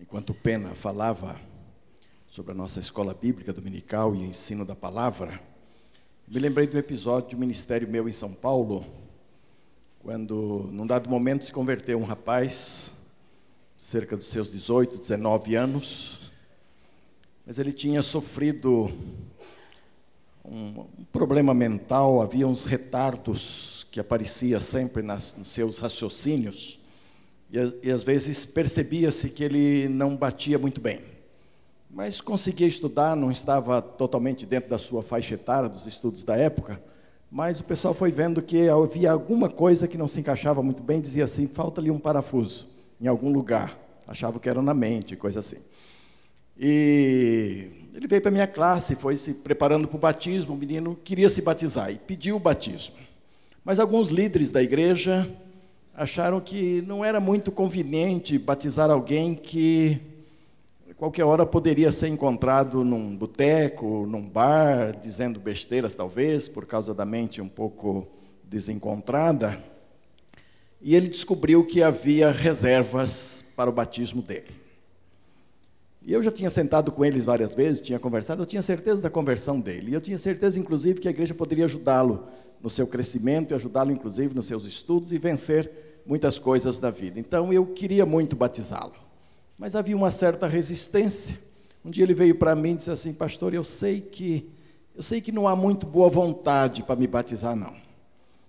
enquanto Pena falava sobre a nossa escola bíblica dominical e o ensino da palavra, me lembrei de um episódio um ministério meu em São Paulo, quando, num dado momento, se converteu um rapaz, cerca dos seus 18, 19 anos, mas ele tinha sofrido um, um problema mental, havia uns retardos que aparecia sempre nas, nos seus raciocínios, e, e às vezes percebia-se que ele não batia muito bem. Mas conseguia estudar, não estava totalmente dentro da sua faixa etária dos estudos da época, mas o pessoal foi vendo que havia alguma coisa que não se encaixava muito bem, dizia assim: falta ali um parafuso em algum lugar. Achava que era na mente, coisa assim. E ele veio para a minha classe, foi se preparando para o batismo, o menino queria se batizar e pediu o batismo. Mas alguns líderes da igreja acharam que não era muito conveniente batizar alguém que qualquer hora poderia ser encontrado num boteco, num bar, dizendo besteiras talvez, por causa da mente um pouco desencontrada. E ele descobriu que havia reservas para o batismo dele. E eu já tinha sentado com eles várias vezes, tinha conversado, eu tinha certeza da conversão dele. E eu tinha certeza, inclusive, que a igreja poderia ajudá-lo no seu crescimento e ajudá-lo, inclusive, nos seus estudos e vencer muitas coisas da vida. Então eu queria muito batizá-lo, mas havia uma certa resistência. Um dia ele veio para mim e disse assim: Pastor, eu sei que eu sei que não há muito boa vontade para me batizar, não.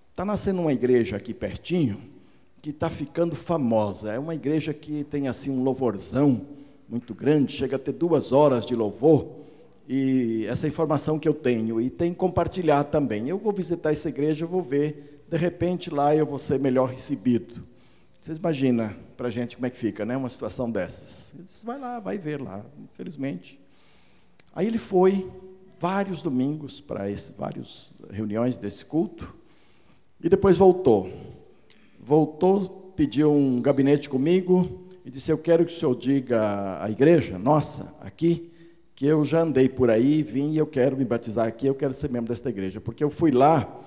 Está nascendo uma igreja aqui pertinho que está ficando famosa. É uma igreja que tem assim um louvorzão muito grande, chega a ter duas horas de louvor. E essa informação que eu tenho, e tem compartilhar também. Eu vou visitar essa igreja, vou ver de repente lá eu vou ser melhor recebido. Vocês imaginam para a gente como é que fica, né? Uma situação dessas. Ele disse, vai lá, vai ver lá, infelizmente. Aí ele foi vários domingos para várias reuniões desse culto e depois voltou. Voltou, pediu um gabinete comigo e disse: Eu quero que o senhor diga à igreja, nossa, aqui, que eu já andei por aí, vim e eu quero me batizar aqui, eu quero ser membro desta igreja, porque eu fui lá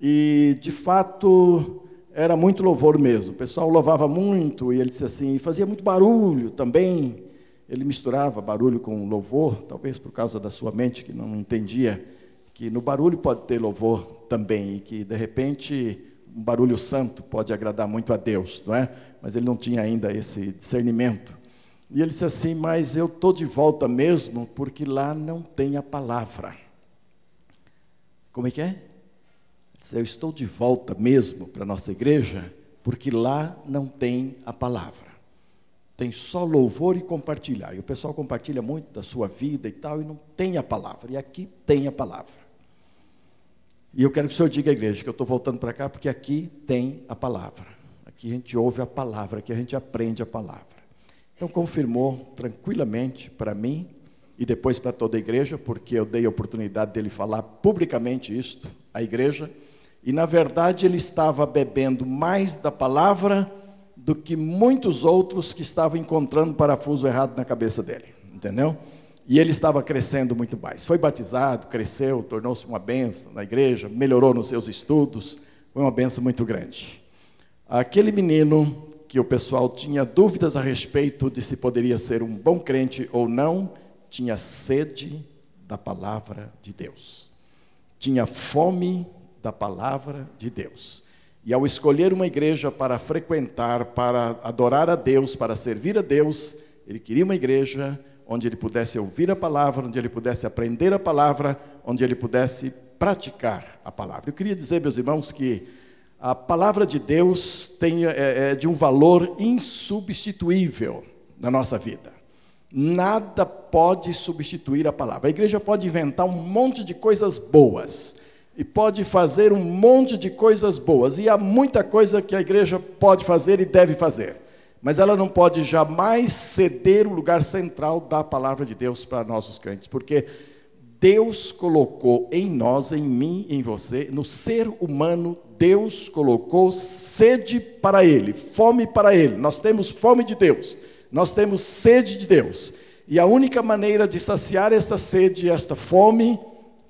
e, de fato, era muito louvor mesmo. O pessoal louvava muito e ele disse assim, fazia muito barulho também. Ele misturava barulho com louvor, talvez por causa da sua mente que não entendia que no barulho pode ter louvor também e que de repente um barulho santo pode agradar muito a Deus, não é? Mas ele não tinha ainda esse discernimento. E ele disse assim: Mas eu estou de volta mesmo porque lá não tem a palavra. Como é que é? Eu estou de volta mesmo para a nossa igreja, porque lá não tem a palavra. Tem só louvor e compartilhar. E o pessoal compartilha muito da sua vida e tal, e não tem a palavra. E aqui tem a palavra. E eu quero que o senhor diga à igreja que eu estou voltando para cá, porque aqui tem a palavra. Aqui a gente ouve a palavra, aqui a gente aprende a palavra. Então confirmou tranquilamente para mim e depois para toda a igreja, porque eu dei a oportunidade dele falar publicamente isto à igreja. E na verdade ele estava bebendo mais da palavra do que muitos outros que estavam encontrando parafuso errado na cabeça dele, entendeu? E ele estava crescendo muito mais. Foi batizado, cresceu, tornou-se uma benção na igreja, melhorou nos seus estudos, foi uma benção muito grande. Aquele menino que o pessoal tinha dúvidas a respeito de se poderia ser um bom crente ou não, tinha sede da palavra de Deus. Tinha fome da palavra de Deus. E ao escolher uma igreja para frequentar, para adorar a Deus, para servir a Deus, ele queria uma igreja onde ele pudesse ouvir a palavra, onde ele pudesse aprender a palavra, onde ele pudesse praticar a palavra. Eu queria dizer, meus irmãos, que a palavra de Deus tem, é, é de um valor insubstituível na nossa vida. Nada pode substituir a palavra. A igreja pode inventar um monte de coisas boas, e pode fazer um monte de coisas boas, e há muita coisa que a igreja pode fazer e deve fazer, mas ela não pode jamais ceder o lugar central da palavra de Deus para nós, os crentes, porque Deus colocou em nós, em mim, em você, no ser humano, Deus colocou sede para Ele, fome para Ele. Nós temos fome de Deus, nós temos sede de Deus. E a única maneira de saciar esta sede, esta fome,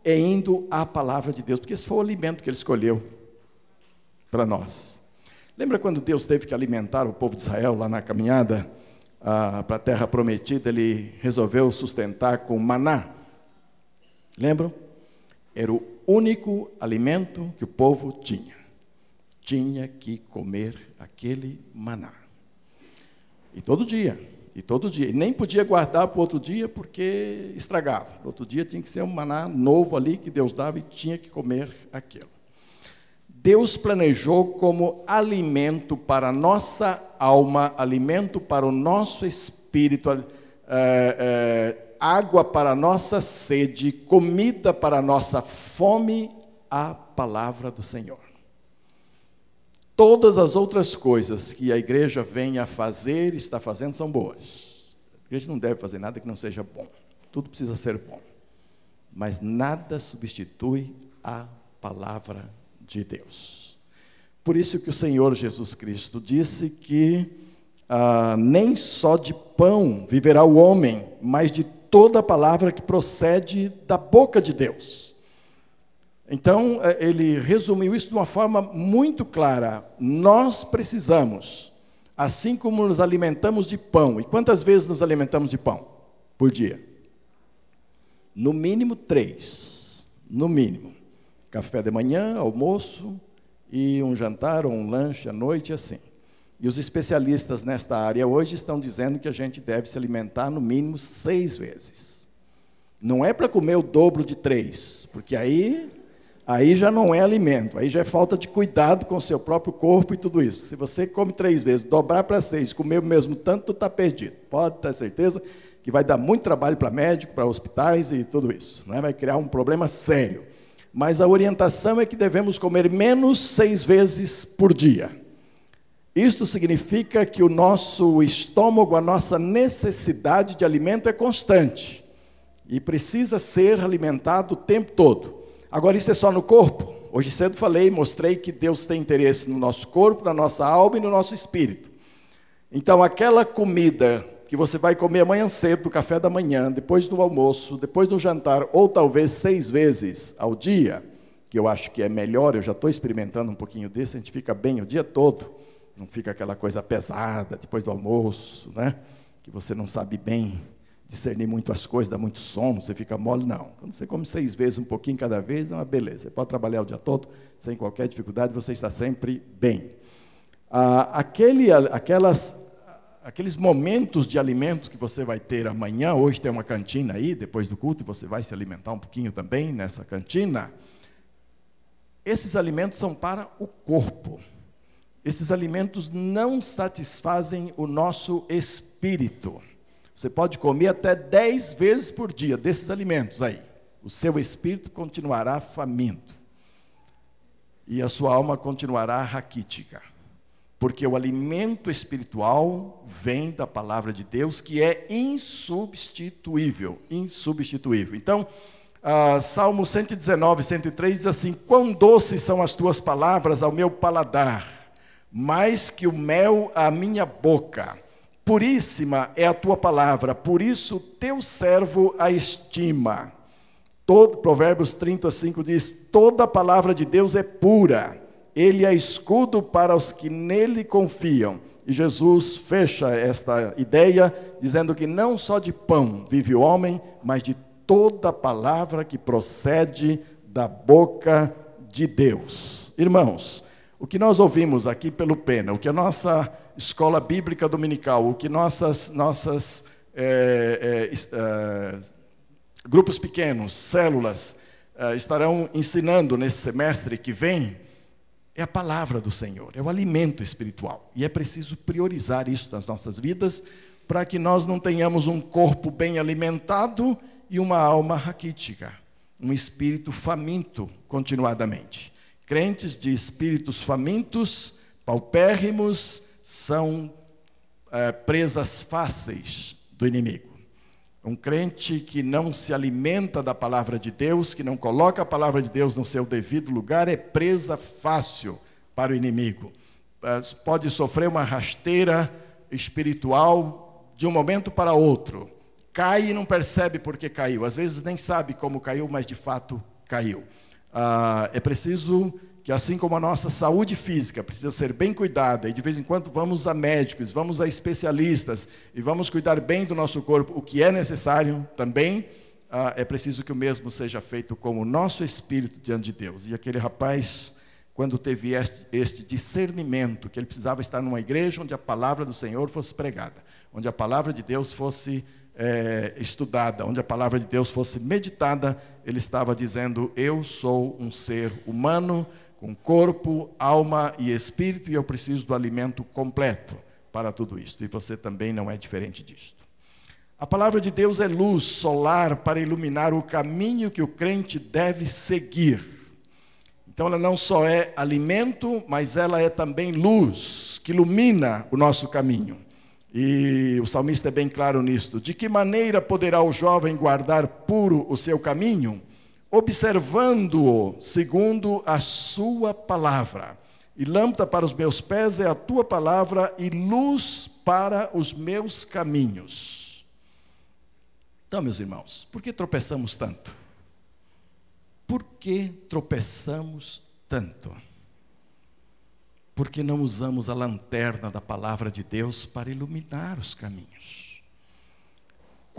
é indo à palavra de Deus, porque esse foi o alimento que ele escolheu para nós. Lembra quando Deus teve que alimentar o povo de Israel lá na caminhada? ah, para a terra prometida, ele resolveu sustentar com maná. Lembram? Era o único alimento que o povo tinha. Tinha que comer aquele maná. E todo dia, e todo dia. E nem podia guardar para o outro dia porque estragava. No outro dia tinha que ser um maná novo ali que Deus dava e tinha que comer aquilo. Deus planejou como alimento para a nossa alma, alimento para o nosso espírito, é, é, água para a nossa sede, comida para a nossa fome, a palavra do Senhor. Todas as outras coisas que a igreja vem a fazer, está fazendo, são boas. A igreja não deve fazer nada que não seja bom. Tudo precisa ser bom. Mas nada substitui a palavra de Deus. Por isso que o Senhor Jesus Cristo disse que ah, nem só de pão viverá o homem, mas de toda palavra que procede da boca de Deus. Então, é, ele resumiu isso de uma forma muito clara. Nós precisamos, assim como nos alimentamos de pão, e quantas vezes nos alimentamos de pão por dia? No mínimo três. No mínimo. Café de manhã, almoço e um jantar ou um lanche à noite, assim. E os especialistas nesta área hoje estão dizendo que a gente deve se alimentar no mínimo seis vezes. Não é para comer o dobro de três, porque aí aí já não é alimento, aí já é falta de cuidado com o seu próprio corpo e tudo isso. Se você come três vezes, dobrar para seis, comer o mesmo tanto, está perdido. Pode ter certeza que vai dar muito trabalho para médico, para hospitais e tudo isso. Não é? Vai criar um problema sério. Mas a orientação é que devemos comer menos seis vezes por dia. Isto significa que o nosso estômago, a nossa necessidade de alimento é constante e precisa ser alimentado o tempo todo. Agora, isso é só no corpo? Hoje cedo falei, mostrei que Deus tem interesse no nosso corpo, na nossa alma e no nosso espírito. Então, aquela comida que você vai comer amanhã cedo, do café da manhã, depois do almoço, depois do jantar, ou talvez seis vezes ao dia, que eu acho que é melhor, eu já estou experimentando um pouquinho disso, a gente fica bem o dia todo, não fica aquela coisa pesada depois do almoço, né? Que você não sabe bem discernir muito as coisas, dá muito sono, você fica mole, não. Quando você come seis vezes, um pouquinho cada vez, é uma beleza. Você pode trabalhar o dia todo sem qualquer dificuldade, você está sempre bem. Ah, aquele, aquelas, aqueles momentos de alimentos que você vai ter amanhã, hoje tem uma cantina aí, depois do culto, e você vai se alimentar um pouquinho também nessa cantina. Esses alimentos são para o corpo. Esses alimentos não satisfazem o nosso espírito. Você pode comer até dez vezes por dia desses alimentos aí. O seu espírito continuará faminto. E a sua alma continuará raquítica. Porque o alimento espiritual vem da palavra de Deus, que é insubstituível. Insubstituível. Então, uh, Salmo 119, 103 diz assim: Quão doces são as tuas palavras ao meu paladar, mais que o mel à minha boca. Puríssima é a tua palavra, por isso teu servo a estima. Todo, Provérbios 35 diz: toda palavra de Deus é pura, ele é escudo para os que nele confiam. E Jesus fecha esta ideia dizendo que não só de pão vive o homem, mas de toda palavra que procede da boca de Deus. Irmãos, o que nós ouvimos aqui pelo Pena, o que a nossa escola bíblica dominical, o que nossas, nossas é, é, é, grupos pequenos, células, é, estarão ensinando nesse semestre que vem, é a palavra do Senhor, é o alimento espiritual. E é preciso priorizar isso nas nossas vidas, para que nós não tenhamos um corpo bem alimentado e uma alma raquítica, um espírito faminto continuadamente. Crentes de espíritos famintos, paupérrimos, são é, presas fáceis do inimigo. Um crente que não se alimenta da palavra de Deus, que não coloca a palavra de Deus no seu devido lugar, é presa fácil para o inimigo. É, pode sofrer uma rasteira espiritual de um momento para outro. Cai e não percebe por que caiu. Às vezes nem sabe como caiu, mas de fato caiu. Ah, é preciso que assim como a nossa saúde física precisa ser bem cuidada, e de vez em quando vamos a médicos, vamos a especialistas, e vamos cuidar bem do nosso corpo, o que é necessário também, ah, é preciso que o mesmo seja feito com o nosso espírito diante de Deus. E aquele rapaz, quando teve este, este discernimento, que ele precisava estar numa igreja onde a palavra do Senhor fosse pregada, onde a palavra de Deus fosse é, estudada, onde a palavra de Deus fosse meditada, ele estava dizendo: Eu sou um ser humano com corpo, alma e espírito, e eu preciso do alimento completo para tudo isso. E você também não é diferente disto. A palavra de Deus é luz solar para iluminar o caminho que o crente deve seguir. Então ela não só é alimento, mas ela é também luz que ilumina o nosso caminho. E o salmista é bem claro nisto. De que maneira poderá o jovem guardar puro o seu caminho? Observando-o segundo a sua palavra. E lâmpada para os meus pés é a tua palavra e luz para os meus caminhos. Então, meus irmãos, por que tropeçamos tanto? Por que tropeçamos tanto? Porque não usamos a lanterna da palavra de Deus para iluminar os caminhos.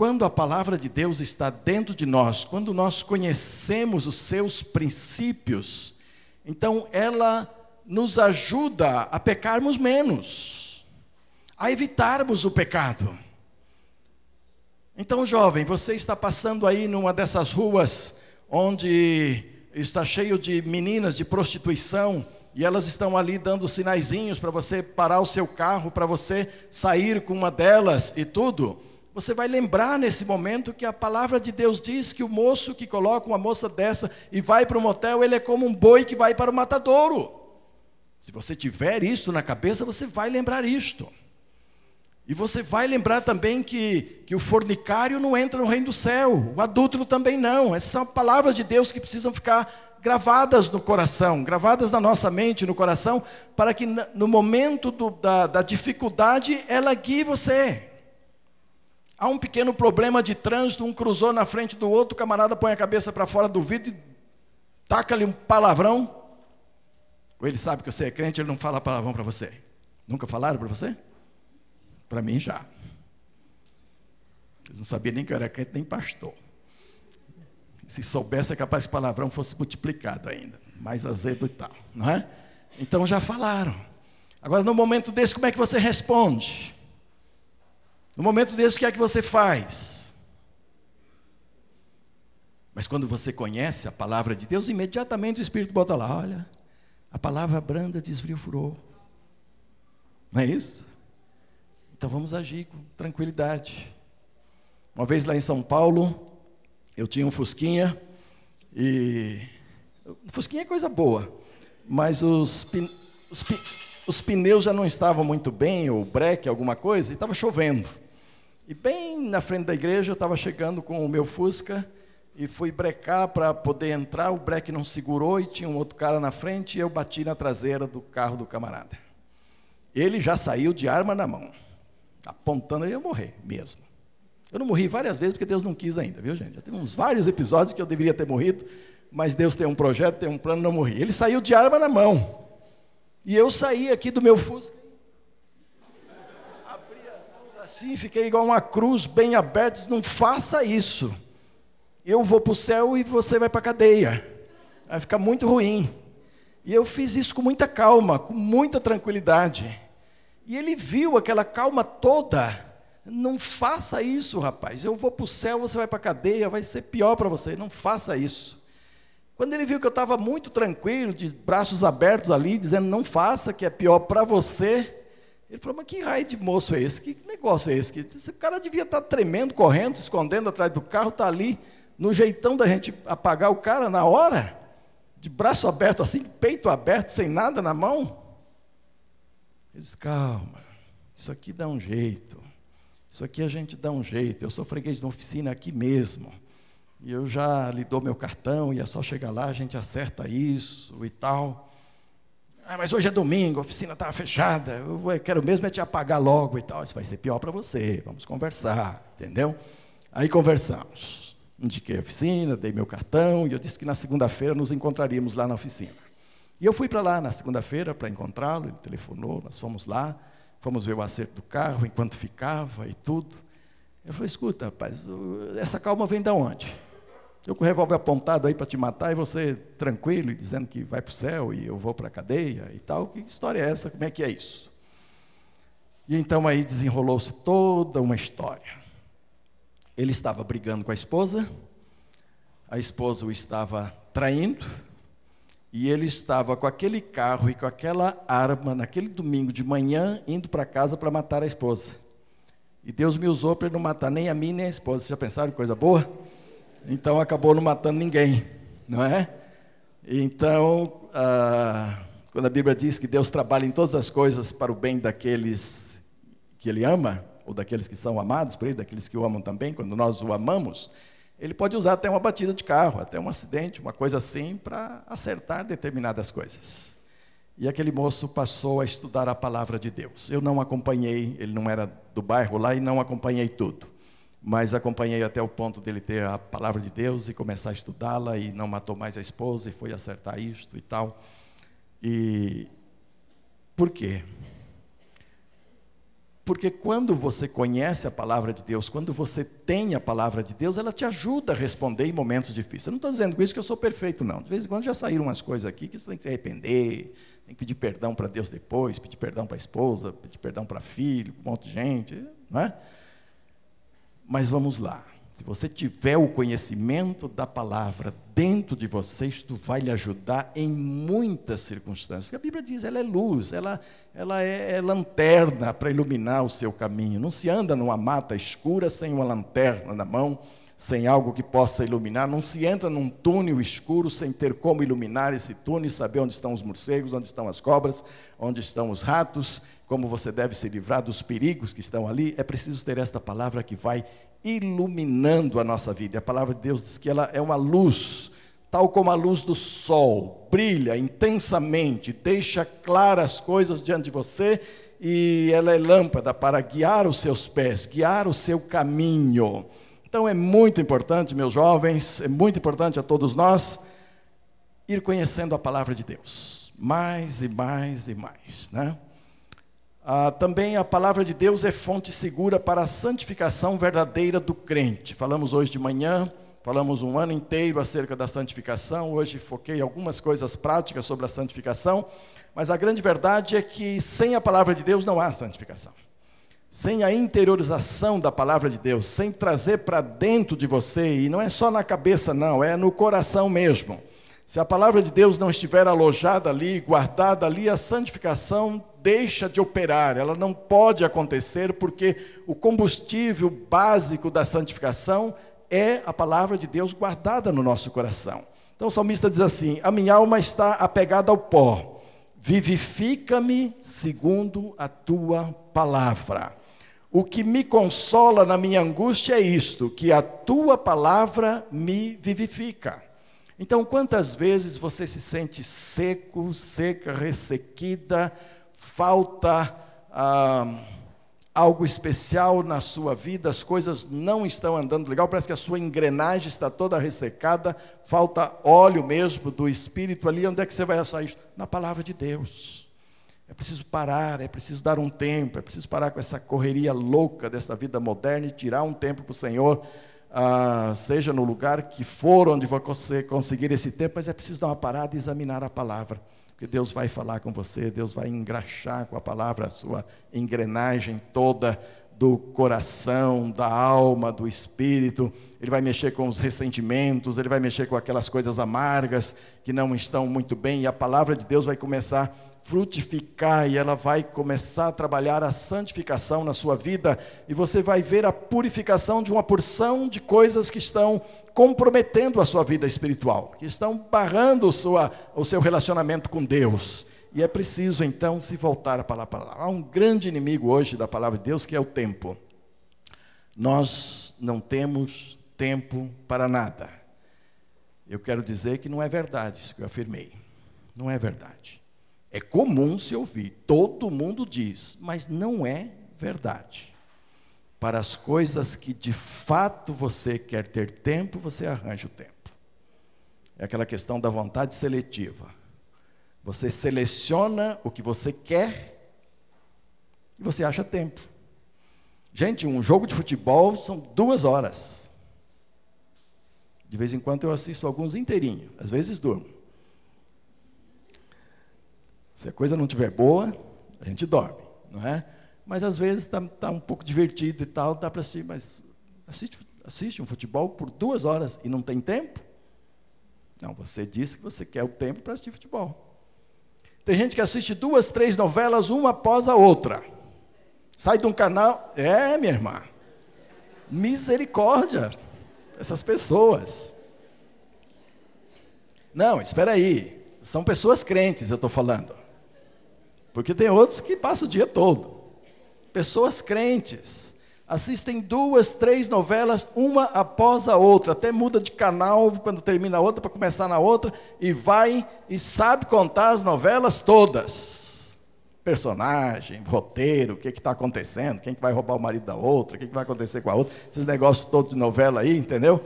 Quando a palavra de Deus está dentro de nós, quando nós conhecemos os seus princípios, então ela nos ajuda a pecarmos menos, a evitarmos o pecado. Então, jovem, você está passando aí numa dessas ruas onde está cheio de meninas de prostituição e elas estão ali dando sinaizinhos para você parar o seu carro, para você sair com uma delas e tudo você vai lembrar nesse momento que a palavra de Deus diz que o moço que coloca uma moça dessa e vai para o motel, ele é como um boi que vai para o matadouro. Se você tiver isso na cabeça, você vai lembrar isto. E você vai lembrar também que, que o fornicário não entra no reino do céu, o adúltero também não. Essas são palavras de Deus que precisam ficar gravadas no coração, gravadas na nossa mente, no coração, para que no momento do, da, da dificuldade ela guie você. Há um pequeno problema de trânsito, um cruzou na frente do outro, o camarada põe a cabeça para fora do vidro e taca-lhe um palavrão. Ou ele sabe que você é crente, ele não fala palavrão para você. Nunca falaram para você? Para mim já. Eles não sabiam nem que eu era crente, nem pastor. Se soubesse, é capaz que palavrão fosse multiplicado ainda. Mais azedo e tal, não é? Então já falaram. Agora, no momento desse, como é que você responde? No momento desse, o que é que você faz? Mas quando você conhece a palavra de Deus, imediatamente o Espírito bota lá: olha, a palavra branda desvia o furor. Não é isso? Então vamos agir com tranquilidade. Uma vez lá em São Paulo, eu tinha um Fusquinha e. Fusquinha é coisa boa, mas os, os, os pneus já não estavam muito bem, ou breque, alguma coisa, e estava chovendo. E bem na frente da igreja eu estava chegando com o meu Fusca e fui brecar para poder entrar, o breque não segurou e tinha um outro cara na frente e eu bati na traseira do carro do camarada. Ele já saiu de arma na mão, apontando, eu ia morrer mesmo. Eu não morri várias vezes porque Deus não quis ainda, viu gente? Já tem uns vários episódios que eu deveria ter morrido, mas Deus tem um projeto, tem um plano, não morri. Ele saiu de arma na mão. E eu saí aqui do meu Fusca. Assim, fiquei igual uma cruz bem aberta. Não faça isso. Eu vou para o céu e você vai para a cadeia. Vai ficar muito ruim. E eu fiz isso com muita calma, com muita tranquilidade. E ele viu aquela calma toda. Não faça isso, rapaz. Eu vou para o céu, você vai para a cadeia, vai ser pior para você. Não faça isso. Quando ele viu que eu estava muito tranquilo, de braços abertos ali, dizendo não faça, que é pior para você, ele falou: Mas que raio de moço é esse? Que negócio é esse? Esse cara devia estar tá tremendo, correndo, se escondendo atrás do carro, está ali, no jeitão da gente apagar o cara na hora, de braço aberto assim, peito aberto, sem nada na mão. Ele disse: Calma, isso aqui dá um jeito. Isso aqui a gente dá um jeito. Eu sou freguês de oficina aqui mesmo. E eu já lhe dou meu cartão, e é só chegar lá, a gente acerta isso e tal. Ah, mas hoje é domingo, a oficina estava fechada, eu quero mesmo é te apagar logo e tal. Isso vai ser pior para você, vamos conversar, entendeu? Aí conversamos. Indiquei a oficina, dei meu cartão, e eu disse que na segunda-feira nos encontraríamos lá na oficina. E eu fui para lá na segunda-feira para encontrá-lo, ele telefonou, nós fomos lá, fomos ver o acerto do carro, enquanto ficava e tudo. Eu falei, escuta, rapaz, essa calma vem de onde? Eu com o revólver apontado aí para te matar e você tranquilo dizendo que vai para o céu e eu vou para a cadeia e tal. Que história é essa? Como é que é isso? E então aí desenrolou-se toda uma história. Ele estava brigando com a esposa, a esposa o estava traindo, e ele estava com aquele carro e com aquela arma naquele domingo de manhã indo para casa para matar a esposa. E Deus me usou para não matar nem a mim nem a esposa. Vocês já pensaram em coisa boa? Então acabou não matando ninguém, não é? Então, ah, quando a Bíblia diz que Deus trabalha em todas as coisas para o bem daqueles que Ele ama, ou daqueles que são amados por Ele, daqueles que o amam também, quando nós o amamos, ele pode usar até uma batida de carro, até um acidente, uma coisa assim, para acertar determinadas coisas. E aquele moço passou a estudar a palavra de Deus. Eu não acompanhei, ele não era do bairro lá e não acompanhei tudo. Mas acompanhei até o ponto dele ter a palavra de Deus e começar a estudá-la e não matou mais a esposa e foi acertar isto e tal. E por quê? Porque quando você conhece a palavra de Deus, quando você tem a palavra de Deus, ela te ajuda a responder em momentos difíceis. Eu não estou dizendo com isso que eu sou perfeito, não. De vez em quando já saíram umas coisas aqui que você tem que se arrepender, tem que pedir perdão para Deus depois, pedir perdão para a esposa, pedir perdão para filho, um monte de gente, não é? Mas vamos lá. Se você tiver o conhecimento da palavra dentro de você, isto vai lhe ajudar em muitas circunstâncias. Porque a Bíblia diz, ela é luz, ela, ela é, é lanterna para iluminar o seu caminho. Não se anda numa mata escura sem uma lanterna na mão, sem algo que possa iluminar. Não se entra num túnel escuro sem ter como iluminar esse túnel e saber onde estão os morcegos, onde estão as cobras, onde estão os ratos, como você deve se livrar dos perigos que estão ali. É preciso ter esta palavra que vai iluminando a nossa vida. A palavra de Deus diz que ela é uma luz, tal como a luz do sol, brilha intensamente, deixa claras as coisas diante de você e ela é lâmpada para guiar os seus pés, guiar o seu caminho. Então é muito importante, meus jovens, é muito importante a todos nós ir conhecendo a palavra de Deus, mais e mais e mais, né? Ah, também a palavra de Deus é fonte segura para a santificação verdadeira do crente. Falamos hoje de manhã, falamos um ano inteiro acerca da santificação. Hoje foquei algumas coisas práticas sobre a santificação, mas a grande verdade é que sem a palavra de Deus não há santificação. Sem a interiorização da palavra de Deus, sem trazer para dentro de você, e não é só na cabeça, não, é no coração mesmo. Se a palavra de Deus não estiver alojada ali, guardada ali, a santificação deixa de operar, ela não pode acontecer porque o combustível básico da santificação é a palavra de Deus guardada no nosso coração. Então o salmista diz assim: A minha alma está apegada ao pó, vivifica-me segundo a tua palavra. O que me consola na minha angústia é isto, que a tua palavra me vivifica. Então, quantas vezes você se sente seco, seca, ressequida, falta ah, algo especial na sua vida, as coisas não estão andando legal, parece que a sua engrenagem está toda ressecada, falta óleo mesmo do Espírito ali, onde é que você vai achar isso? Na palavra de Deus. É preciso parar, é preciso dar um tempo, é preciso parar com essa correria louca dessa vida moderna e tirar um tempo para o Senhor, ah, seja no lugar que for, onde você conseguir esse tempo, mas é preciso dar uma parada e examinar a palavra. Porque Deus vai falar com você, Deus vai engraxar com a palavra a sua engrenagem toda do coração, da alma, do espírito. Ele vai mexer com os ressentimentos, ele vai mexer com aquelas coisas amargas que não estão muito bem, e a palavra de Deus vai começar a frutificar e ela vai começar a trabalhar a santificação na sua vida, e você vai ver a purificação de uma porção de coisas que estão comprometendo a sua vida espiritual, que estão barrando o, sua, o seu relacionamento com Deus. E é preciso então se voltar à palavra. Há um grande inimigo hoje da palavra de Deus que é o tempo. Nós não temos tempo para nada. Eu quero dizer que não é verdade isso que eu afirmei. Não é verdade. É comum se ouvir, todo mundo diz, mas não é verdade para as coisas que de fato você quer ter tempo, você arranja o tempo. É aquela questão da vontade seletiva. Você seleciona o que você quer e você acha tempo. Gente, um jogo de futebol são duas horas. De vez em quando eu assisto alguns inteirinho, às vezes durmo. Se a coisa não estiver boa, a gente dorme, não é? Mas às vezes está tá um pouco divertido e tal, dá para assistir, mas assiste, assiste um futebol por duas horas e não tem tempo? Não, você disse que você quer o tempo para assistir futebol. Tem gente que assiste duas, três novelas, uma após a outra. Sai de um canal. É, minha irmã. Misericórdia. Essas pessoas. Não, espera aí. São pessoas crentes, eu estou falando. Porque tem outros que passam o dia todo. Pessoas crentes assistem duas, três novelas, uma após a outra, até muda de canal quando termina a outra para começar na outra, e vai e sabe contar as novelas todas. Personagem, roteiro, o que está acontecendo, quem que vai roubar o marido da outra, o que, que vai acontecer com a outra, esses negócios todos de novela aí, entendeu?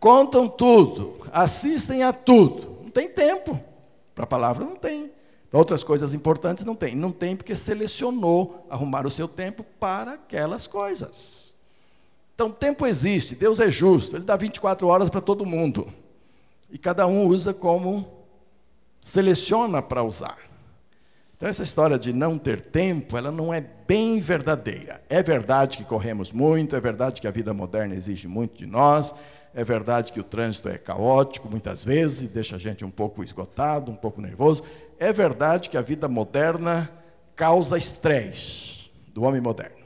Contam tudo, assistem a tudo. Não tem tempo. Para a palavra não tem. Para outras coisas importantes não tem. Não tem porque selecionou arrumar o seu tempo para aquelas coisas. Então, tempo existe, Deus é justo, Ele dá 24 horas para todo mundo. E cada um usa como seleciona para usar. Então, essa história de não ter tempo, ela não é bem verdadeira. É verdade que corremos muito, é verdade que a vida moderna exige muito de nós, é verdade que o trânsito é caótico muitas vezes deixa a gente um pouco esgotado, um pouco nervoso. É verdade que a vida moderna causa estresse do homem moderno.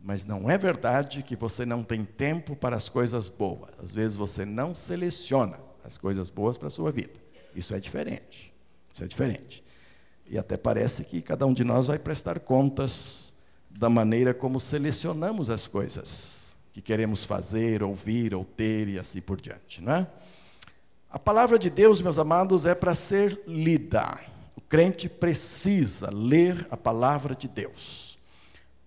Mas não é verdade que você não tem tempo para as coisas boas. Às vezes você não seleciona as coisas boas para a sua vida. Isso é diferente. Isso é diferente. E até parece que cada um de nós vai prestar contas da maneira como selecionamos as coisas que queremos fazer, ouvir ou ter e assim por diante, não é? A palavra de Deus, meus amados, é para ser lida. O crente precisa ler a palavra de Deus.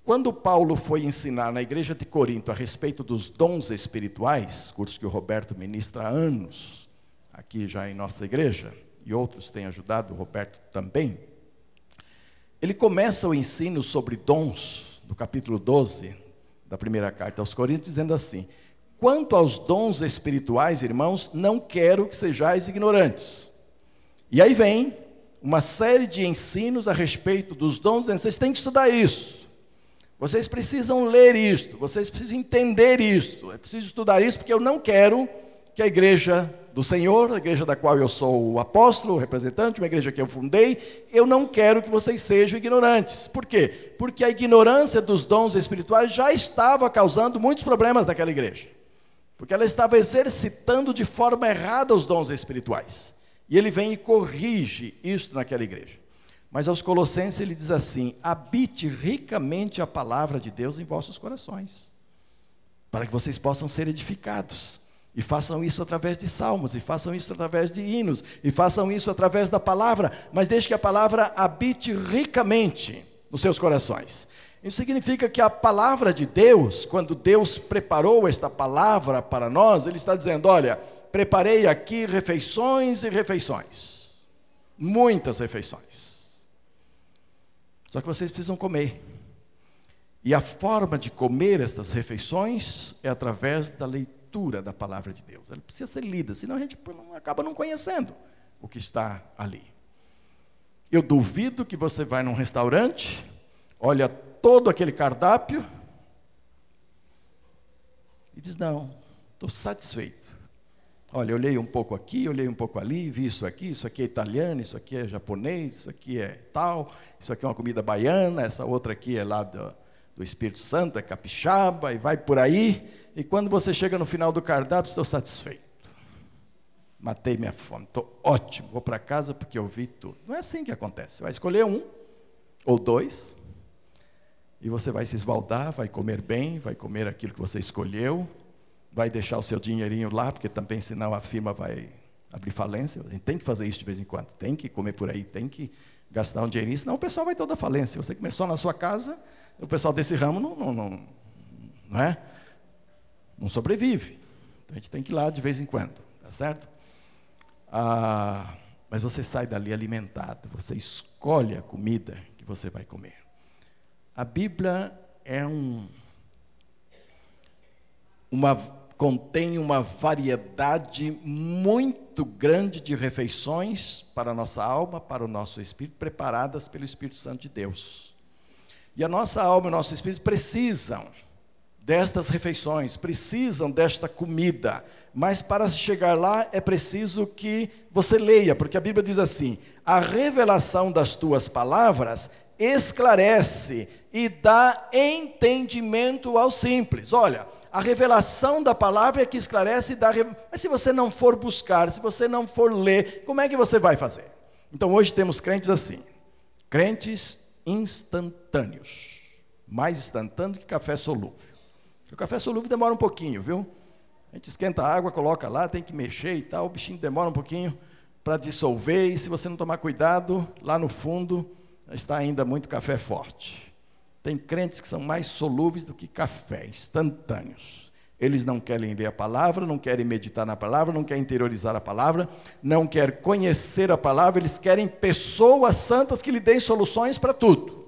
Quando Paulo foi ensinar na igreja de Corinto a respeito dos dons espirituais, curso que o Roberto ministra há anos, aqui já em nossa igreja, e outros têm ajudado o Roberto também, ele começa o ensino sobre dons, no capítulo 12 da primeira carta aos Coríntios, dizendo assim: Quanto aos dons espirituais, irmãos, não quero que sejais ignorantes. E aí vem uma série de ensinos a respeito dos dons, vocês têm que estudar isso. Vocês precisam ler isto, vocês precisam entender isto. É preciso estudar isso porque eu não quero que a igreja do Senhor, a igreja da qual eu sou o apóstolo, o representante, uma igreja que eu fundei, eu não quero que vocês sejam ignorantes. Por quê? Porque a ignorância dos dons espirituais já estava causando muitos problemas naquela igreja. Porque ela estava exercitando de forma errada os dons espirituais. E ele vem e corrige isso naquela igreja. Mas aos Colossenses ele diz assim: habite ricamente a palavra de Deus em vossos corações, para que vocês possam ser edificados. E façam isso através de salmos, e façam isso através de hinos, e façam isso através da palavra, mas deixe que a palavra habite ricamente nos seus corações. Isso significa que a palavra de Deus, quando Deus preparou esta palavra para nós, Ele está dizendo: olha, preparei aqui refeições e refeições, muitas refeições. Só que vocês precisam comer. E a forma de comer estas refeições é através da leitura da palavra de Deus. Ela precisa ser lida, senão a gente acaba não conhecendo o que está ali. Eu duvido que você vai num restaurante, olha todo aquele cardápio e diz: Não, estou satisfeito. Olha, eu olhei um pouco aqui, olhei um pouco ali, vi isso aqui, isso aqui é italiano, isso aqui é japonês, isso aqui é tal, isso aqui é uma comida baiana, essa outra aqui é lá do, do Espírito Santo, é capixaba, e vai por aí. E quando você chega no final do cardápio, estou satisfeito. Matei minha fome, estou ótimo, vou para casa porque eu vi tudo. Não é assim que acontece. Você vai escolher um ou dois, e você vai se esbaldar, vai comer bem, vai comer aquilo que você escolheu, vai deixar o seu dinheirinho lá, porque também senão a firma vai abrir falência. A gente tem que fazer isso de vez em quando, tem que comer por aí, tem que gastar um dinheirinho, senão o pessoal vai toda falência. Você começou na sua casa, o pessoal desse ramo não, não, não, não é? Não sobrevive. Então a gente tem que ir lá de vez em quando, tá certo? Ah, mas você sai dali alimentado, você escolhe a comida que você vai comer. A Bíblia é um uma contém uma variedade muito grande de refeições para a nossa alma, para o nosso espírito, preparadas pelo Espírito Santo de Deus. E a nossa alma e o nosso espírito precisam destas refeições, precisam desta comida, mas para chegar lá é preciso que você leia, porque a Bíblia diz assim: a revelação das tuas palavras esclarece e dá entendimento ao simples. Olha, a revelação da palavra é que esclarece e dá. Mas se você não for buscar, se você não for ler, como é que você vai fazer? Então hoje temos crentes assim, crentes instantâneos, mais instantâneo que café solúvel. O café solúvel demora um pouquinho, viu? A gente esquenta a água, coloca lá, tem que mexer e tal, o bichinho demora um pouquinho para dissolver, e se você não tomar cuidado, lá no fundo está ainda muito café forte. Tem crentes que são mais solúveis do que café, instantâneos. Eles não querem ler a palavra, não querem meditar na palavra, não querem interiorizar a palavra, não querem conhecer a palavra, eles querem pessoas santas que lhe deem soluções para tudo.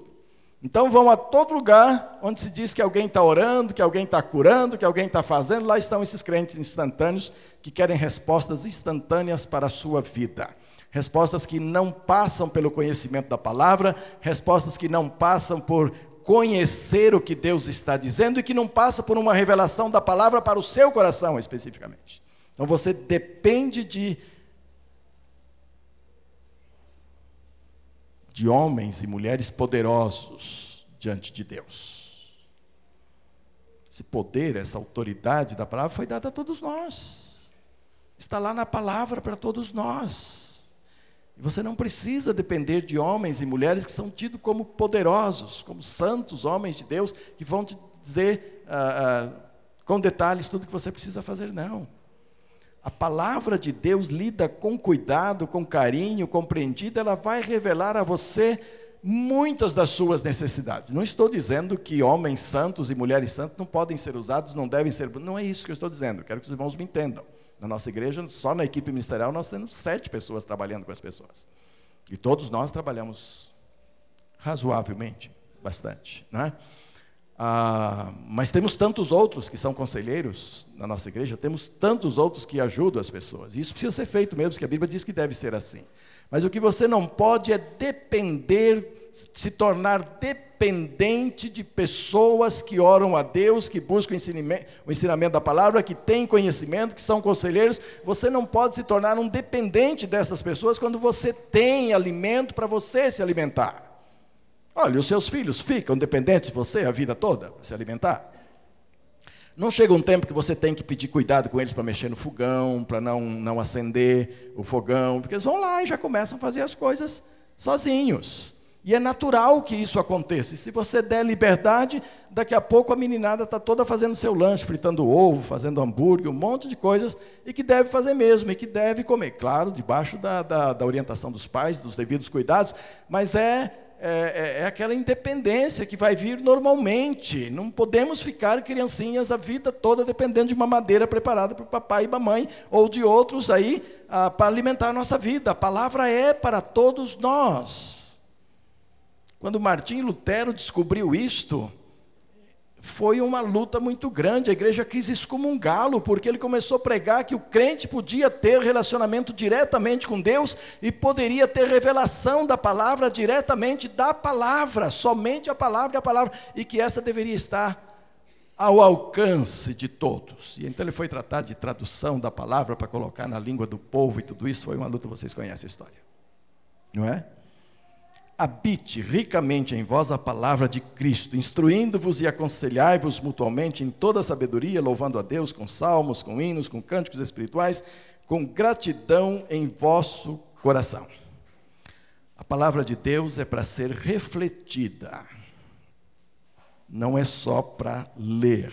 Então vão a todo lugar onde se diz que alguém está orando, que alguém está curando, que alguém está fazendo, lá estão esses crentes instantâneos que querem respostas instantâneas para a sua vida. Respostas que não passam pelo conhecimento da palavra, respostas que não passam por conhecer o que Deus está dizendo e que não passa por uma revelação da palavra para o seu coração especificamente. Então você depende de de homens e mulheres poderosos diante de Deus. Esse poder, essa autoridade da palavra foi dada a todos nós. Está lá na palavra para todos nós. Você não precisa depender de homens e mulheres que são tidos como poderosos, como santos homens de Deus, que vão te dizer ah, ah, com detalhes tudo que você precisa fazer, não. A palavra de Deus lida com cuidado, com carinho, compreendida, ela vai revelar a você muitas das suas necessidades. Não estou dizendo que homens santos e mulheres santas não podem ser usados, não devem ser. Não é isso que eu estou dizendo. Quero que os irmãos me entendam. Na nossa igreja, só na equipe ministerial, nós temos sete pessoas trabalhando com as pessoas. E todos nós trabalhamos razoavelmente, bastante. Né? Ah, mas temos tantos outros que são conselheiros na nossa igreja, temos tantos outros que ajudam as pessoas. Isso precisa ser feito mesmo, porque a Bíblia diz que deve ser assim. Mas o que você não pode é depender se tornar dependente de pessoas que oram a Deus, que buscam o ensinamento, o ensinamento da palavra, que têm conhecimento, que são conselheiros. Você não pode se tornar um dependente dessas pessoas quando você tem alimento para você se alimentar. Olha, os seus filhos ficam dependentes de você a vida toda se alimentar. Não chega um tempo que você tem que pedir cuidado com eles para mexer no fogão, para não, não acender o fogão, porque eles vão lá e já começam a fazer as coisas sozinhos. E é natural que isso aconteça. E se você der liberdade, daqui a pouco a meninada está toda fazendo seu lanche, fritando ovo, fazendo hambúrguer, um monte de coisas, e que deve fazer mesmo, e que deve comer. Claro, debaixo da, da, da orientação dos pais, dos devidos cuidados, mas é, é, é, é aquela independência que vai vir normalmente. Não podemos ficar criancinhas a vida toda dependendo de uma madeira preparada para o papai e mamãe, ou de outros aí, ah, para alimentar a nossa vida. A palavra é para todos nós. Quando Martim Lutero descobriu isto, foi uma luta muito grande. A igreja quis excomungá-lo, porque ele começou a pregar que o crente podia ter relacionamento diretamente com Deus e poderia ter revelação da palavra diretamente da palavra, somente a palavra e a palavra, e que esta deveria estar ao alcance de todos. E então ele foi tratar de tradução da palavra para colocar na língua do povo e tudo isso foi uma luta, vocês conhecem a história. Não é? Habite ricamente em vós a palavra de Cristo, instruindo-vos e aconselhai-vos mutuamente em toda sabedoria, louvando a Deus com salmos, com hinos, com cânticos espirituais, com gratidão em vosso coração. A palavra de Deus é para ser refletida, não é só para ler,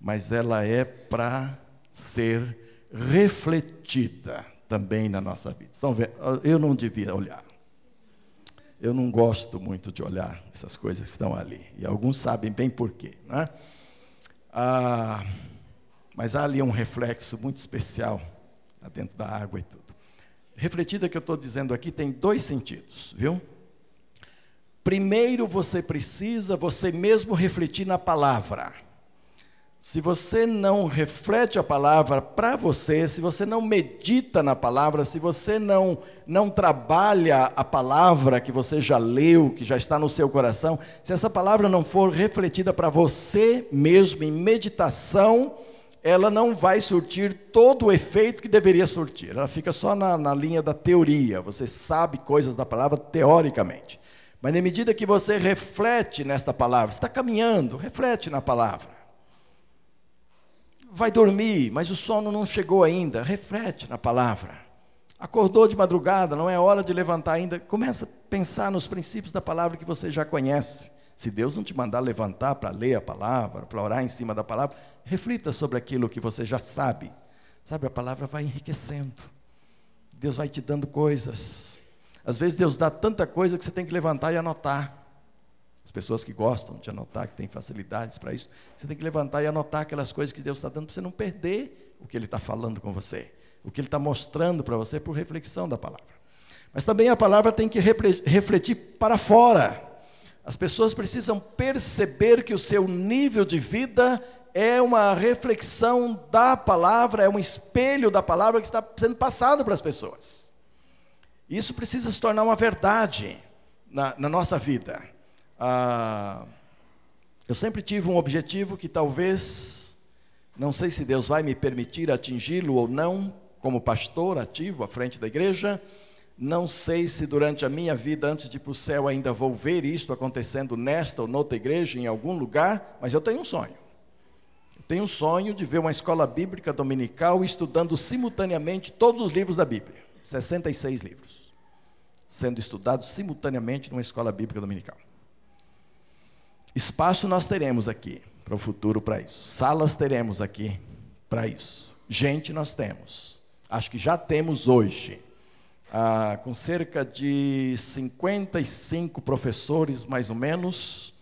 mas ela é para ser refletida também na nossa vida. Então, eu não devia olhar eu não gosto muito de olhar essas coisas que estão ali. E alguns sabem bem porquê. Né? Ah, mas há ali um reflexo muito especial lá dentro da água e tudo. refletida que eu estou dizendo aqui tem dois sentidos, viu? Primeiro você precisa você mesmo refletir na palavra. Se você não reflete a palavra para você, se você não medita na palavra, se você não não trabalha a palavra que você já leu, que já está no seu coração, se essa palavra não for refletida para você mesmo em meditação, ela não vai surtir todo o efeito que deveria surtir. Ela fica só na, na linha da teoria. Você sabe coisas da palavra teoricamente. Mas na medida que você reflete nesta palavra, está caminhando, reflete na palavra vai dormir, mas o sono não chegou ainda. Reflete na palavra. Acordou de madrugada, não é hora de levantar ainda. Começa a pensar nos princípios da palavra que você já conhece. Se Deus não te mandar levantar para ler a palavra, para orar em cima da palavra, reflita sobre aquilo que você já sabe. Sabe, a palavra vai enriquecendo. Deus vai te dando coisas. Às vezes Deus dá tanta coisa que você tem que levantar e anotar. As pessoas que gostam de anotar, que têm facilidades para isso, você tem que levantar e anotar aquelas coisas que Deus está dando para você não perder o que Ele está falando com você, o que Ele está mostrando para você por reflexão da palavra. Mas também a palavra tem que refletir para fora. As pessoas precisam perceber que o seu nível de vida é uma reflexão da palavra, é um espelho da palavra que está sendo passado para as pessoas. Isso precisa se tornar uma verdade na, na nossa vida. Ah, eu sempre tive um objetivo que talvez, não sei se Deus vai me permitir atingi-lo ou não, como pastor ativo à frente da igreja. Não sei se durante a minha vida, antes de ir para o céu, ainda vou ver isto acontecendo nesta ou noutra igreja, em algum lugar, mas eu tenho um sonho. Eu tenho um sonho de ver uma escola bíblica dominical estudando simultaneamente todos os livros da Bíblia 66 livros sendo estudados simultaneamente numa escola bíblica dominical. Espaço nós teremos aqui para o futuro para isso. Salas teremos aqui para isso. Gente nós temos. Acho que já temos hoje. Ah, com cerca de 55 professores, mais ou menos,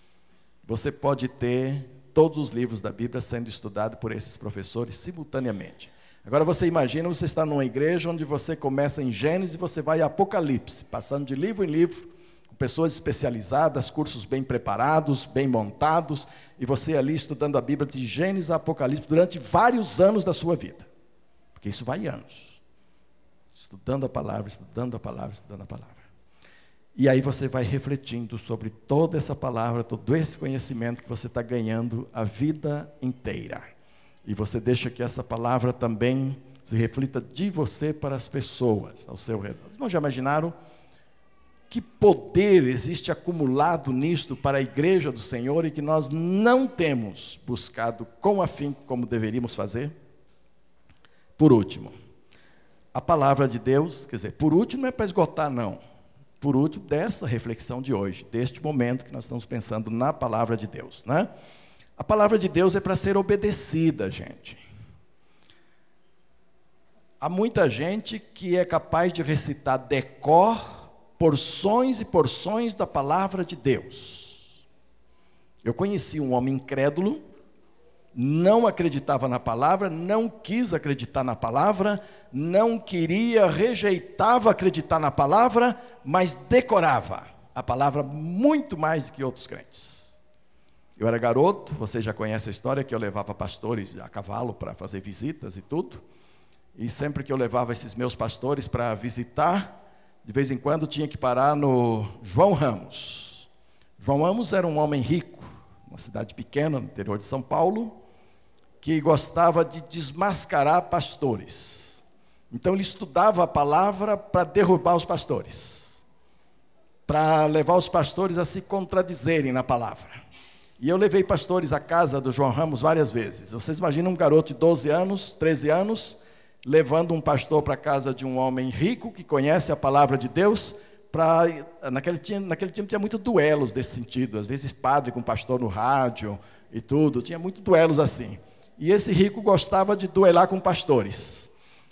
você pode ter todos os livros da Bíblia sendo estudados por esses professores simultaneamente. Agora você imagina, você está numa igreja onde você começa em Gênesis e você vai a Apocalipse, passando de livro em livro, pessoas especializadas, cursos bem preparados, bem montados, e você ali estudando a Bíblia de Gênesis a Apocalipse durante vários anos da sua vida. Porque isso vai anos. Estudando a palavra, estudando a palavra, estudando a palavra. E aí você vai refletindo sobre toda essa palavra, todo esse conhecimento que você está ganhando a vida inteira. E você deixa que essa palavra também se reflita de você para as pessoas ao seu redor. Vocês não já imaginaram? Que poder existe acumulado nisto para a igreja do Senhor e que nós não temos buscado com afinco como deveríamos fazer? Por último, a palavra de Deus, quer dizer, por último não é para esgotar, não. Por último, dessa reflexão de hoje, deste momento que nós estamos pensando na palavra de Deus, né? A palavra de Deus é para ser obedecida, gente. Há muita gente que é capaz de recitar decor porções e porções da palavra de Deus. Eu conheci um homem incrédulo, não acreditava na palavra, não quis acreditar na palavra, não queria, rejeitava acreditar na palavra, mas decorava a palavra muito mais do que outros crentes. Eu era garoto, você já conhece a história que eu levava pastores a cavalo para fazer visitas e tudo. E sempre que eu levava esses meus pastores para visitar, de vez em quando tinha que parar no João Ramos. João Ramos era um homem rico, uma cidade pequena no interior de São Paulo, que gostava de desmascarar pastores. Então ele estudava a palavra para derrubar os pastores, para levar os pastores a se contradizerem na palavra. E eu levei pastores à casa do João Ramos várias vezes. Vocês imaginam um garoto de 12 anos, 13 anos, levando um pastor para a casa de um homem rico que conhece a palavra de Deus. Pra, naquele, time, naquele time tinha muitos duelos desse sentido, às vezes padre com pastor no rádio e tudo, tinha muitos duelos assim. E esse rico gostava de duelar com pastores.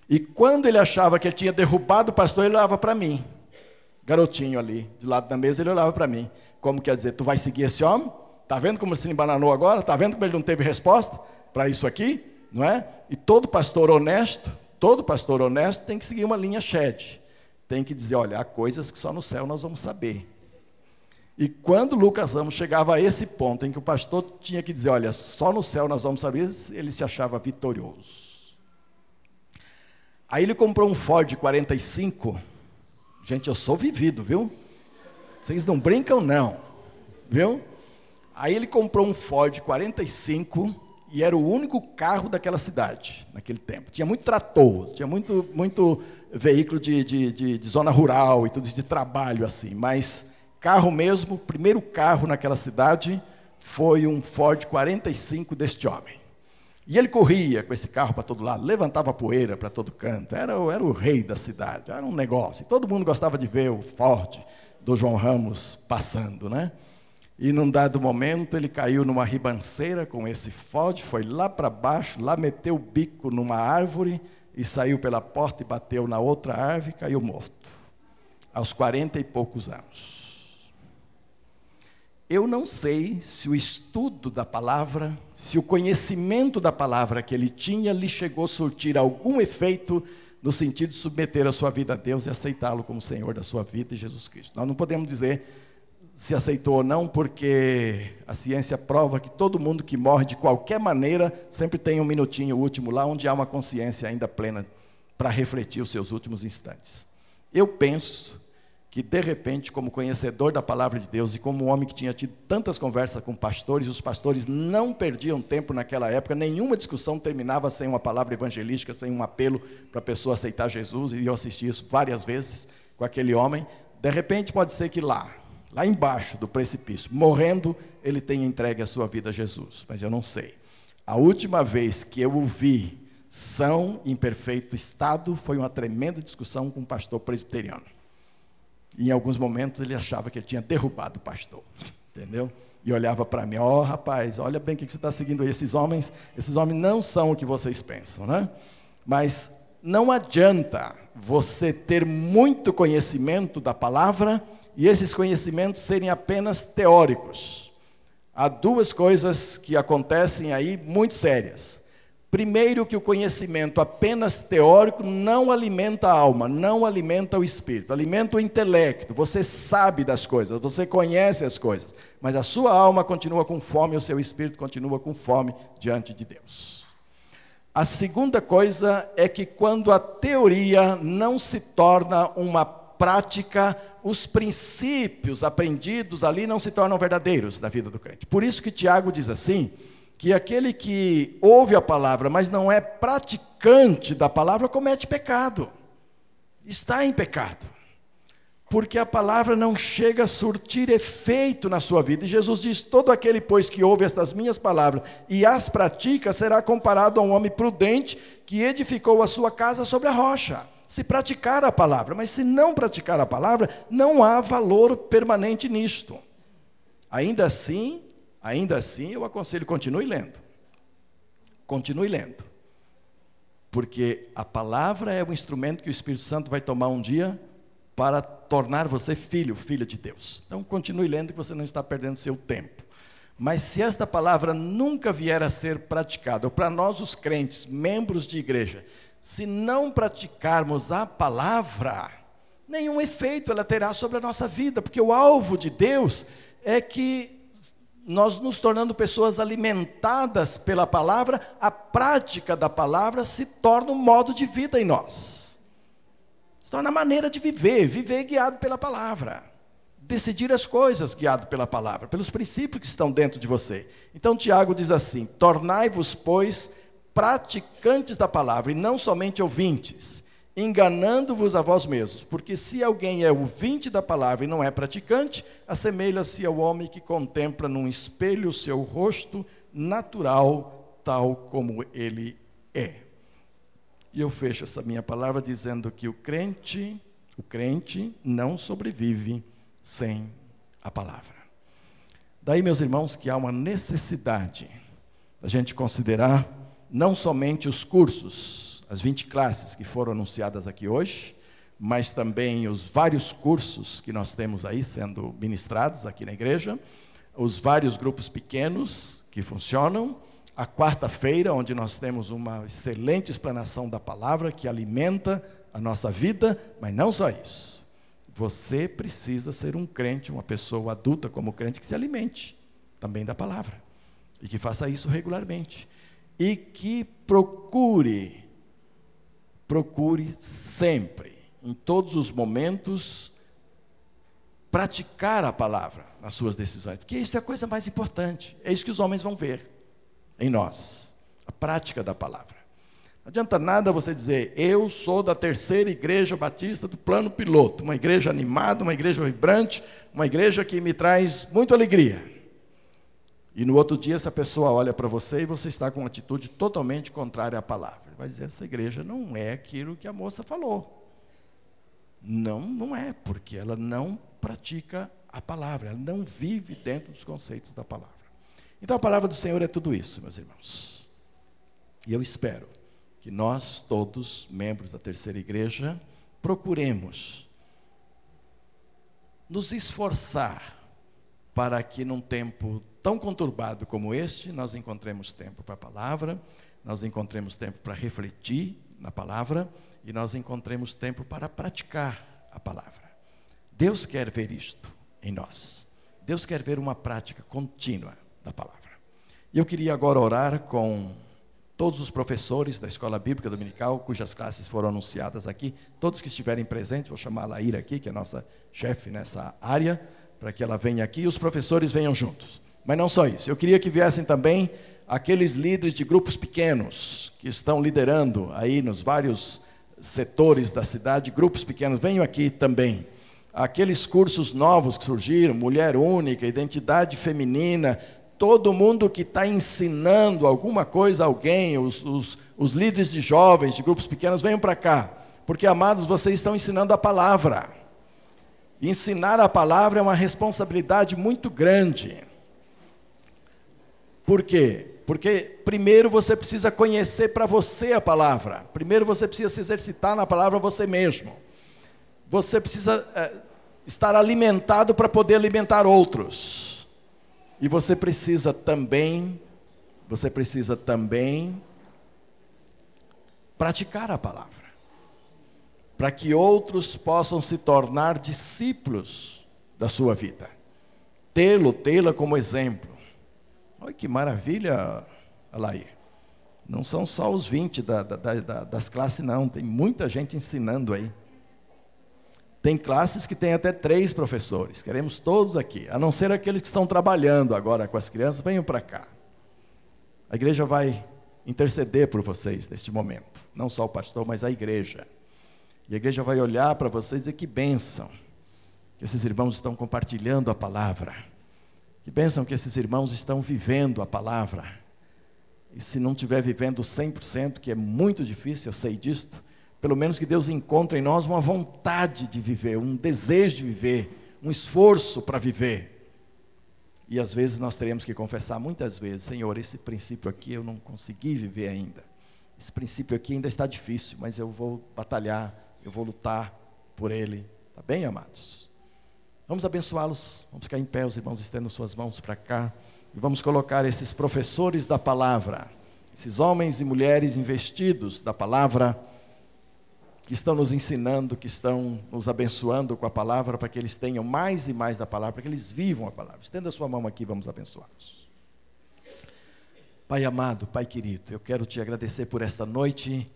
E quando ele achava que ele tinha derrubado o pastor, ele olhava para mim, garotinho ali, de lado da mesa, ele olhava para mim. Como quer dizer, tu vai seguir esse homem? Tá vendo como se embananou agora? Tá vendo como ele não teve resposta para isso aqui? Não é? E todo pastor honesto, todo pastor honesto tem que seguir uma linha shed. tem que dizer: olha, há coisas que só no céu nós vamos saber. E quando Lucas Ramos chegava a esse ponto em que o pastor tinha que dizer: olha, só no céu nós vamos saber, ele se achava vitorioso. Aí ele comprou um Ford 45. Gente, eu sou vivido, viu? Vocês não brincam, não. Viu? Aí ele comprou um Ford 45 e era o único carro daquela cidade, naquele tempo. Tinha muito trator, tinha muito, muito veículo de, de, de, de zona rural e tudo de trabalho assim, mas carro mesmo, o primeiro carro naquela cidade foi um Ford 45 deste homem. E ele corria com esse carro para todo lado, levantava poeira para todo canto, era, era o rei da cidade, era um negócio. Todo mundo gostava de ver o Ford do João Ramos passando, né? E num dado momento ele caiu numa ribanceira com esse Ford, foi lá para baixo, lá meteu o bico numa árvore e saiu pela porta e bateu na outra árvore e caiu morto, aos quarenta e poucos anos. Eu não sei se o estudo da palavra, se o conhecimento da palavra que ele tinha lhe chegou a surtir algum efeito no sentido de submeter a sua vida a Deus e aceitá-lo como Senhor da sua vida e Jesus Cristo. Nós não podemos dizer se aceitou ou não, porque a ciência prova que todo mundo que morre de qualquer maneira sempre tem um minutinho último lá onde há uma consciência ainda plena para refletir os seus últimos instantes. Eu penso que de repente, como conhecedor da palavra de Deus e como um homem que tinha tido tantas conversas com pastores, os pastores não perdiam tempo naquela época, nenhuma discussão terminava sem uma palavra evangelística, sem um apelo para a pessoa aceitar Jesus, e eu assisti isso várias vezes com aquele homem. De repente, pode ser que lá, lá embaixo do precipício, morrendo, ele tenha entregue a sua vida a Jesus, mas eu não sei. A última vez que eu o vi são em perfeito estado foi uma tremenda discussão com um pastor presbiteriano. Em alguns momentos ele achava que ele tinha derrubado o pastor, entendeu? E olhava para mim, ó oh, rapaz, olha bem o que você está seguindo aí. Esses homens, esses homens não são o que vocês pensam, né? Mas não adianta você ter muito conhecimento da palavra e esses conhecimentos serem apenas teóricos. Há duas coisas que acontecem aí muito sérias. Primeiro, que o conhecimento apenas teórico não alimenta a alma, não alimenta o espírito, alimenta o intelecto. Você sabe das coisas, você conhece as coisas, mas a sua alma continua com fome, o seu espírito continua com fome diante de Deus. A segunda coisa é que quando a teoria não se torna uma prática, os princípios aprendidos ali não se tornam verdadeiros da vida do crente. Por isso que Tiago diz assim que aquele que ouve a palavra, mas não é praticante da palavra, comete pecado. Está em pecado. Porque a palavra não chega a surtir efeito na sua vida. E Jesus diz: Todo aquele, pois, que ouve estas minhas palavras e as pratica, será comparado a um homem prudente que edificou a sua casa sobre a rocha. Se praticar a palavra, mas se não praticar a palavra, não há valor permanente nisto. Ainda assim, Ainda assim, eu aconselho, continue lendo. Continue lendo. Porque a palavra é o instrumento que o Espírito Santo vai tomar um dia para tornar você filho, filha de Deus. Então, continue lendo que você não está perdendo seu tempo. Mas se esta palavra nunca vier a ser praticada, ou para nós os crentes, membros de igreja, se não praticarmos a palavra, nenhum efeito ela terá sobre a nossa vida, porque o alvo de Deus é que nós nos tornando pessoas alimentadas pela palavra, a prática da palavra se torna um modo de vida em nós. Se torna a maneira de viver, viver guiado pela palavra. Decidir as coisas guiado pela palavra, pelos princípios que estão dentro de você. Então Tiago diz assim: Tornai-vos, pois, praticantes da palavra e não somente ouvintes enganando-vos a vós mesmos. Porque se alguém é ouvinte da palavra e não é praticante, assemelha-se ao homem que contempla num espelho o seu rosto natural, tal como ele é. E eu fecho essa minha palavra dizendo que o crente, o crente não sobrevive sem a palavra. Daí, meus irmãos, que há uma necessidade da gente considerar não somente os cursos, as 20 classes que foram anunciadas aqui hoje, mas também os vários cursos que nós temos aí sendo ministrados aqui na igreja, os vários grupos pequenos que funcionam, a quarta-feira, onde nós temos uma excelente explanação da palavra que alimenta a nossa vida, mas não só isso. Você precisa ser um crente, uma pessoa adulta como crente que se alimente também da palavra e que faça isso regularmente e que procure procure sempre, em todos os momentos, praticar a palavra nas suas decisões, porque isso é a coisa mais importante, é isso que os homens vão ver em nós, a prática da palavra. Não adianta nada você dizer, eu sou da terceira igreja batista do plano piloto, uma igreja animada, uma igreja vibrante, uma igreja que me traz muita alegria. E no outro dia, essa pessoa olha para você e você está com uma atitude totalmente contrária à palavra. Ele vai dizer: essa igreja não é aquilo que a moça falou. Não, não é, porque ela não pratica a palavra, ela não vive dentro dos conceitos da palavra. Então a palavra do Senhor é tudo isso, meus irmãos. E eu espero que nós, todos, membros da terceira igreja, procuremos nos esforçar para que num tempo tão conturbado como este, nós encontremos tempo para a palavra, nós encontremos tempo para refletir na palavra e nós encontremos tempo para praticar a palavra. Deus quer ver isto em nós. Deus quer ver uma prática contínua da palavra. E eu queria agora orar com todos os professores da Escola Bíblica Dominical, cujas classes foram anunciadas aqui, todos que estiverem presentes, vou chamar a Laíra aqui, que é nossa chefe nessa área, para que ela venha aqui e os professores venham juntos. Mas não só isso, eu queria que viessem também aqueles líderes de grupos pequenos que estão liderando aí nos vários setores da cidade, grupos pequenos, venham aqui também. Aqueles cursos novos que surgiram, mulher única, identidade feminina, todo mundo que está ensinando alguma coisa a alguém, os, os, os líderes de jovens, de grupos pequenos, venham para cá. Porque, amados, vocês estão ensinando a palavra. ensinar a palavra é uma responsabilidade muito grande. Por quê? Porque primeiro você precisa conhecer para você a palavra. Primeiro você precisa se exercitar na palavra você mesmo. Você precisa é, estar alimentado para poder alimentar outros. E você precisa também, você precisa também praticar a palavra. Para que outros possam se tornar discípulos da sua vida. Tê-lo, tê-la como exemplo. Olha que maravilha, Alair. Não são só os 20 da, da, da, das classes, não. Tem muita gente ensinando aí. Tem classes que tem até três professores. Queremos todos aqui. A não ser aqueles que estão trabalhando agora com as crianças, venham para cá. A igreja vai interceder por vocês neste momento. Não só o pastor, mas a igreja. E a igreja vai olhar para vocês e dizer que bênção. Que esses irmãos estão compartilhando a palavra que bênção que esses irmãos estão vivendo a palavra. E se não estiver vivendo 100%, que é muito difícil, eu sei disso, pelo menos que Deus encontre em nós uma vontade de viver, um desejo de viver, um esforço para viver. E às vezes nós teremos que confessar muitas vezes, Senhor, esse princípio aqui eu não consegui viver ainda. Esse princípio aqui ainda está difícil, mas eu vou batalhar, eu vou lutar por ele. Tá bem, amados? Vamos abençoá-los. Vamos ficar em pé, os irmãos estendam suas mãos para cá. E vamos colocar esses professores da palavra, esses homens e mulheres investidos da palavra, que estão nos ensinando, que estão nos abençoando com a palavra, para que eles tenham mais e mais da palavra, para que eles vivam a palavra. Estenda sua mão aqui, vamos abençoá-los. Pai amado, Pai querido, eu quero te agradecer por esta noite,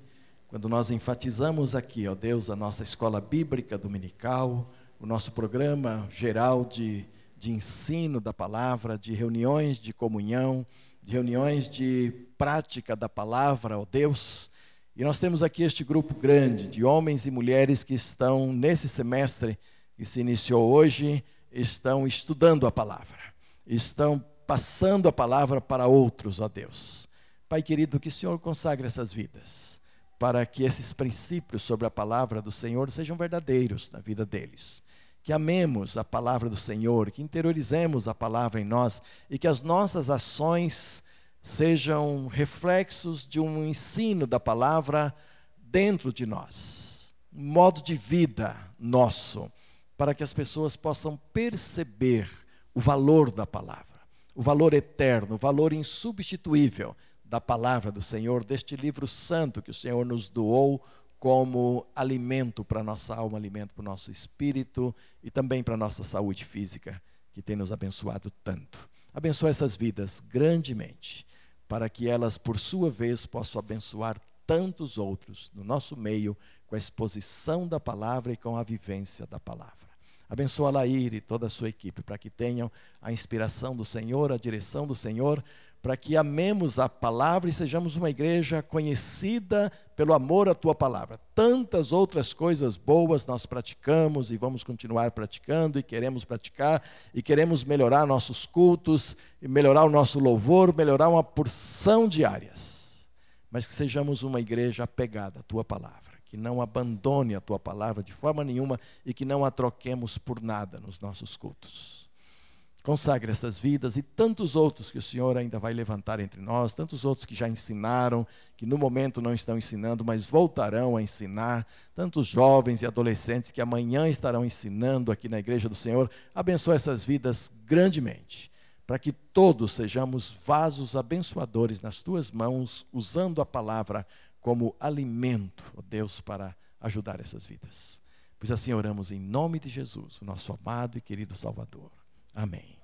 quando nós enfatizamos aqui, ó Deus, a nossa escola bíblica dominical o nosso programa geral de, de ensino da palavra, de reuniões de comunhão, de reuniões de prática da palavra, ó Deus. E nós temos aqui este grupo grande de homens e mulheres que estão nesse semestre que se iniciou hoje, estão estudando a palavra, estão passando a palavra para outros, ó Deus. Pai querido, que o Senhor consagre essas vidas, para que esses princípios sobre a palavra do Senhor sejam verdadeiros na vida deles que amemos a palavra do Senhor, que interiorizemos a palavra em nós e que as nossas ações sejam reflexos de um ensino da palavra dentro de nós, um modo de vida nosso, para que as pessoas possam perceber o valor da palavra, o valor eterno, o valor insubstituível da palavra do Senhor, deste livro santo que o Senhor nos doou como alimento para a nossa alma, alimento para o nosso espírito e também para a nossa saúde física, que tem nos abençoado tanto. Abençoa essas vidas grandemente, para que elas, por sua vez, possam abençoar tantos outros no nosso meio, com a exposição da palavra e com a vivência da palavra. Abençoa a Laíra e toda a sua equipe, para que tenham a inspiração do Senhor, a direção do Senhor, para que amemos a palavra e sejamos uma igreja conhecida pelo amor à tua palavra. Tantas outras coisas boas nós praticamos e vamos continuar praticando e queremos praticar e queremos melhorar nossos cultos, melhorar o nosso louvor, melhorar uma porção de áreas. Mas que sejamos uma igreja apegada à tua palavra, que não abandone a tua palavra de forma nenhuma e que não a troquemos por nada nos nossos cultos. Consagre essas vidas e tantos outros que o Senhor ainda vai levantar entre nós, tantos outros que já ensinaram, que no momento não estão ensinando, mas voltarão a ensinar, tantos jovens e adolescentes que amanhã estarão ensinando aqui na igreja do Senhor. Abençoe essas vidas grandemente, para que todos sejamos vasos abençoadores nas tuas mãos, usando a palavra como alimento, ó oh Deus, para ajudar essas vidas. Pois assim oramos em nome de Jesus, o nosso amado e querido Salvador. Amém.